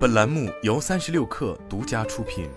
本栏目由三十六氪独家出品。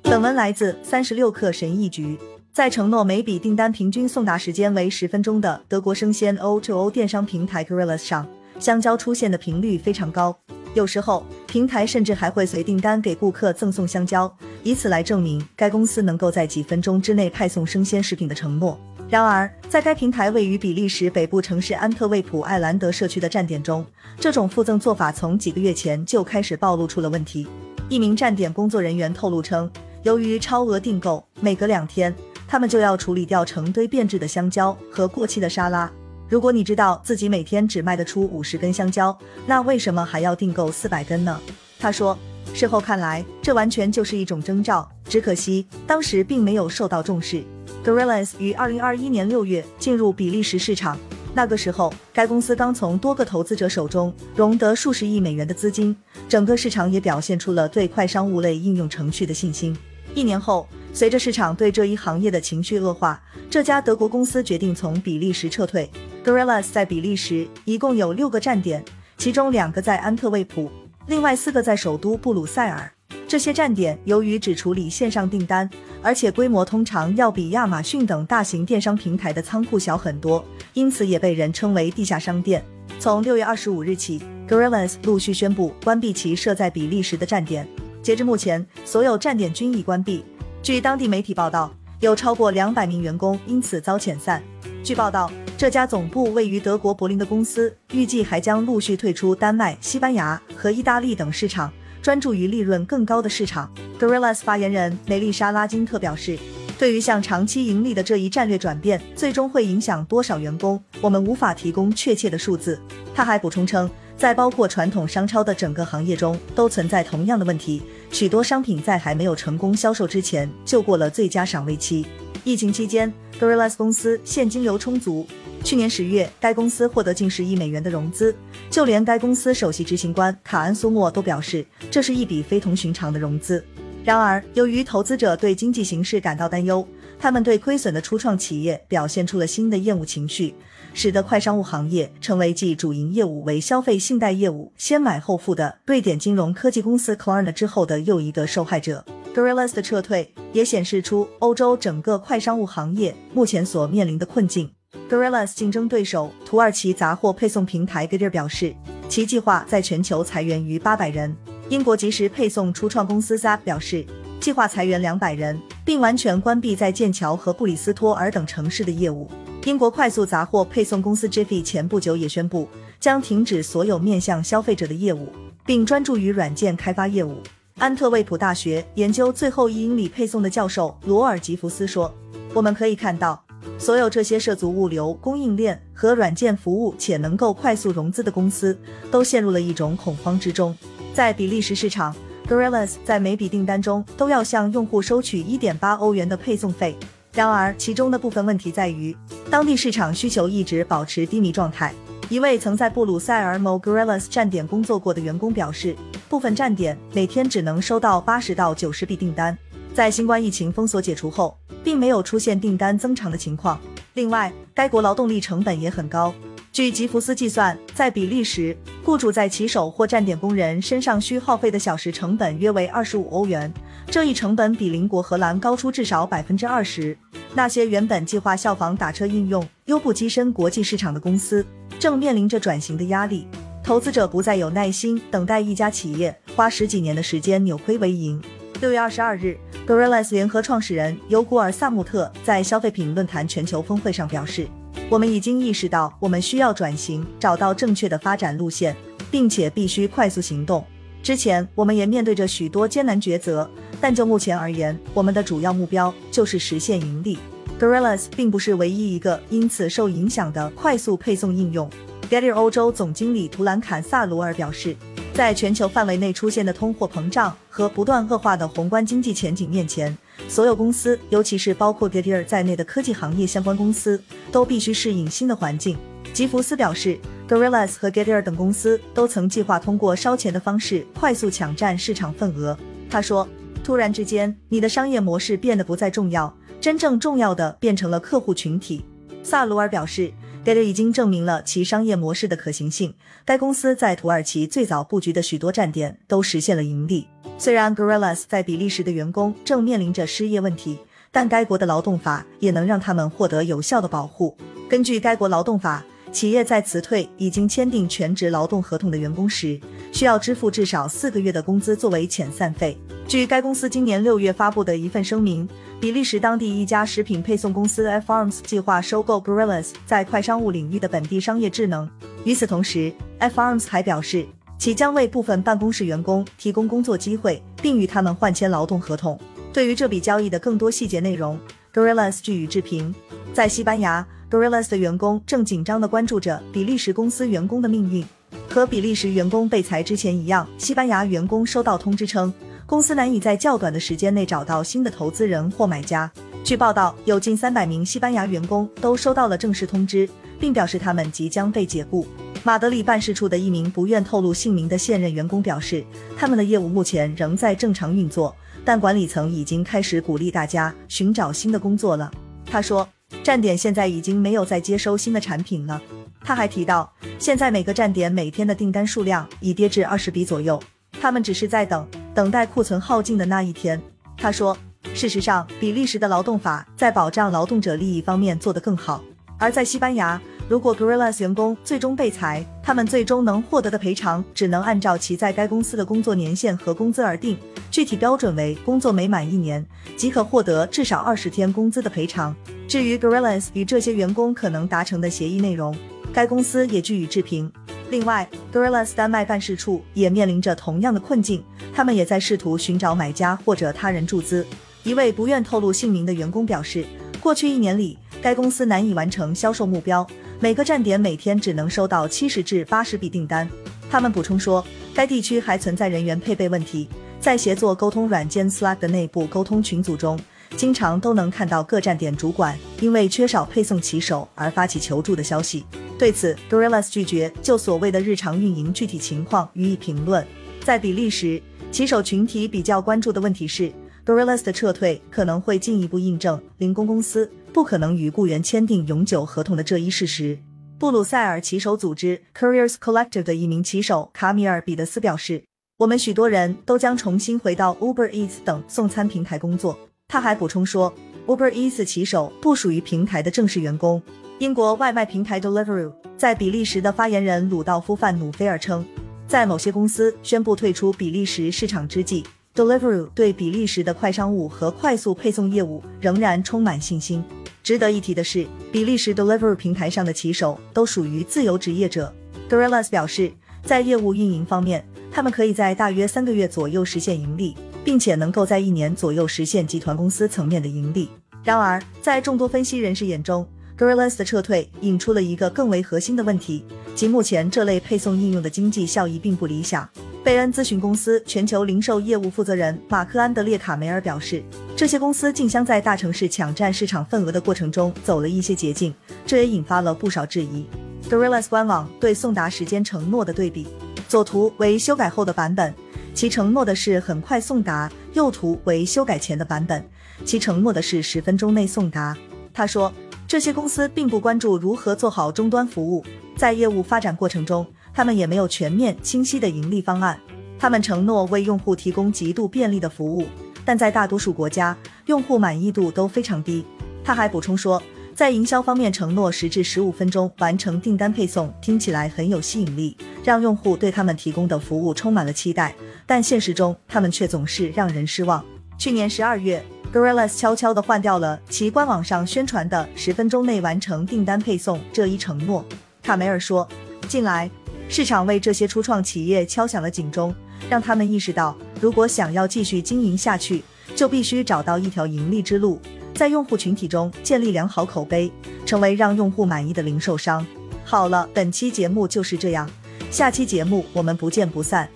本文来自三十六氪神译局。在承诺每笔订单平均送达时间为十分钟的德国生鲜 O2O 电商平台 Gorillas 上，香蕉出现的频率非常高。有时候，平台甚至还会随订单给顾客赠送香蕉，以此来证明该公司能够在几分钟之内派送生鲜食品的承诺。然而，在该平台位于比利时北部城市安特卫普艾兰德社区的站点中，这种附赠做法从几个月前就开始暴露出了问题。一名站点工作人员透露称，由于超额订购，每隔两天，他们就要处理掉成堆变质的香蕉和过期的沙拉。如果你知道自己每天只卖得出五十根香蕉，那为什么还要订购四百根呢？他说，事后看来，这完全就是一种征兆。只可惜当时并没有受到重视。Gorillas 于二零二一年六月进入比利时市场，那个时候该公司刚从多个投资者手中融得数十亿美元的资金，整个市场也表现出了对快商务类应用程序的信心。一年后，随着市场对这一行业的情绪恶化，这家德国公司决定从比利时撤退。Gorillas 在比利时一共有六个站点，其中两个在安特卫普，另外四个在首都布鲁塞尔。这些站点由于只处理线上订单，而且规模通常要比亚马逊等大型电商平台的仓库小很多，因此也被人称为地下商店。从六月二十五日起，Gorillas 陆续宣布关闭其设在比利时的站点。截至目前，所有站点均已关闭。据当地媒体报道，有超过两百名员工因此遭遣散。据报道。这家总部位于德国柏林的公司，预计还将陆续退出丹麦、西班牙和意大利等市场，专注于利润更高的市场。Gorillas 发言人梅丽莎拉金特表示：“对于向长期盈利的这一战略转变，最终会影响多少员工，我们无法提供确切的数字。”他还补充称，在包括传统商超的整个行业中，都存在同样的问题，许多商品在还没有成功销售之前就过了最佳赏味期。疫情期间，Gorillas 公司现金流充足。去年十月，该公司获得近十亿美元的融资，就连该公司首席执行官卡恩·苏莫都表示，这是一笔非同寻常的融资。然而，由于投资者对经济形势感到担忧，他们对亏损的初创企业表现出了新的厌恶情绪，使得快商务行业成为继主营业务为消费信贷业务先买后付的瑞典金融科技公司 Klarna 之后的又一个受害者。Gorillas 的撤退也显示出欧洲整个快商务行业目前所面临的困境。Gorillas 竞争对手土耳其杂货配送平台 Getir 表示，其计划在全球裁员逾八百人。英国即时配送初创公司 Zap 表示，计划裁员两百人，并完全关闭在剑桥和布里斯托尔等城市的业务。英国快速杂货配送公司 Jiffy 前不久也宣布，将停止所有面向消费者的业务，并专注于软件开发业务。安特卫普大学研究最后一英里配送的教授罗尔吉福斯说：“我们可以看到。”所有这些涉足物流、供应链和软件服务且能够快速融资的公司，都陷入了一种恐慌之中。在比利时市场，Gorillas 在每笔订单中都要向用户收取一点八欧元的配送费。然而，其中的部分问题在于，当地市场需求一直保持低迷状态。一位曾在布鲁塞尔某 Gorillas 站点工作过的员工表示，部分站点每天只能收到八十到九十笔订单。在新冠疫情封锁解除后，并没有出现订单增长的情况。另外，该国劳动力成本也很高。据吉福斯计算，在比利时，雇主在骑手或站点工人身上需耗费的小时成本约为二十五欧元，这一成本比邻国荷兰高出至少百分之二十。那些原本计划效仿打车应用优步跻身国际市场的公司，正面临着转型的压力。投资者不再有耐心等待一家企业花十几年的时间扭亏为盈。六月二十二日，Gorillas 联合创始人尤古尔·萨穆特在消费品论坛全球峰会上表示：“我们已经意识到，我们需要转型，找到正确的发展路线，并且必须快速行动。之前，我们也面对着许多艰难抉择，但就目前而言，我们的主要目标就是实现盈利。Gorillas 并不是唯一一个因此受影响的快速配送应用。Getir 欧洲总经理图兰坎萨罗尔表示。”在全球范围内出现的通货膨胀和不断恶化的宏观经济前景面前，所有公司，尤其是包括 Getir 在内的科技行业相关公司，都必须适应新的环境。吉福斯表示，Gorillas 和 Getir 等公司都曾计划通过烧钱的方式快速抢占市场份额。他说：“突然之间，你的商业模式变得不再重要，真正重要的变成了客户群体。”萨鲁尔表示。Getir 已经证明了其商业模式的可行性。该公司在土耳其最早布局的许多站点都实现了盈利。虽然 Gorillas 在比利时的员工正面临着失业问题，但该国的劳动法也能让他们获得有效的保护。根据该国劳动法，企业在辞退已经签订全职劳动合同的员工时，需要支付至少四个月的工资作为遣散费。据该公司今年六月发布的一份声明，比利时当地一家食品配送公司 F Arms 计划收购 Gorillas 在快商务领域的本地商业智能。与此同时，F Arms 还表示，其将为部分办公室员工提供工作机会，并与他们换签劳动合同。对于这笔交易的更多细节内容，Gorillas 据予置评。在西班牙，Gorillas 的员工正紧张地关注着比利时公司员工的命运。和比利时员工被裁之前一样，西班牙员工收到通知称。公司难以在较短的时间内找到新的投资人或买家。据报道，有近三百名西班牙员工都收到了正式通知，并表示他们即将被解雇。马德里办事处的一名不愿透露姓名的现任员工表示，他们的业务目前仍在正常运作，但管理层已经开始鼓励大家寻找新的工作了。他说，站点现在已经没有再接收新的产品了。他还提到，现在每个站点每天的订单数量已跌至二十笔左右，他们只是在等。等待库存耗尽的那一天，他说：“事实上，比利时的劳动法在保障劳动者利益方面做得更好。而在西班牙，如果 Gorillas 员工最终被裁，他们最终能获得的赔偿只能按照其在该公司的工作年限和工资而定，具体标准为工作每满一年即可获得至少二十天工资的赔偿。至于 Gorillas 与这些员工可能达成的协议内容，该公司也据以置评。”另外，Gorillas 丹麦办事处也面临着同样的困境，他们也在试图寻找买家或者他人注资。一位不愿透露姓名的员工表示，过去一年里，该公司难以完成销售目标，每个站点每天只能收到七十至八十笔订单。他们补充说，该地区还存在人员配备问题，在协作沟通软件 Slack 的内部沟通群组中，经常都能看到各站点主管因为缺少配送骑手而发起求助的消息。对此，Gorillas 拒绝就所谓的日常运营具体情况予以评论。在比利时，骑手群体比较关注的问题是，Gorillas 的撤退可能会进一步印证零工公司不可能与雇员签订永久合同的这一事实。布鲁塞尔骑手组织 Couriers Collective 的一名骑手卡米尔·彼得斯表示：“我们许多人都将重新回到 Uber Eats 等送餐平台工作。”他还补充说：“Uber Eats 骑手不属于平台的正式员工。”英国外卖平台 Deliveroo 在比利时的发言人鲁道夫·范努菲尔称，在某些公司宣布退出比利时市场之际，Deliveroo 对比利时的快商务和快速配送业务仍然充满信心。值得一提的是，比利时 Deliveroo 平台上的骑手都属于自由职业者。Gorillas 表示，在业务运营方面，他们可以在大约三个月左右实现盈利，并且能够在一年左右实现集团公司层面的盈利。然而，在众多分析人士眼中，Gorillas 的撤退引出了一个更为核心的问题，即目前这类配送应用的经济效益并不理想。贝恩咨询公司全球零售业务负责人马克安德烈卡梅尔表示，这些公司竞相在大城市抢占市场份额的过程中走了一些捷径，这也引发了不少质疑。Gorillas 官网对送达时间承诺的对比，左图为修改后的版本，其承诺的是很快送达；右图为修改前的版本，其承诺的是十分钟内送达。他说。这些公司并不关注如何做好终端服务，在业务发展过程中，他们也没有全面清晰的盈利方案。他们承诺为用户提供极度便利的服务，但在大多数国家，用户满意度都非常低。他还补充说，在营销方面，承诺十至十五分钟完成订单配送听起来很有吸引力，让用户对他们提供的服务充满了期待，但现实中，他们却总是让人失望。去年十二月。Gorillas 悄悄地换掉了其官网上宣传的十分钟内完成订单配送这一承诺。卡梅尔说：“近来，市场为这些初创企业敲响了警钟，让他们意识到，如果想要继续经营下去，就必须找到一条盈利之路，在用户群体中建立良好口碑，成为让用户满意的零售商。”好了，本期节目就是这样，下期节目我们不见不散。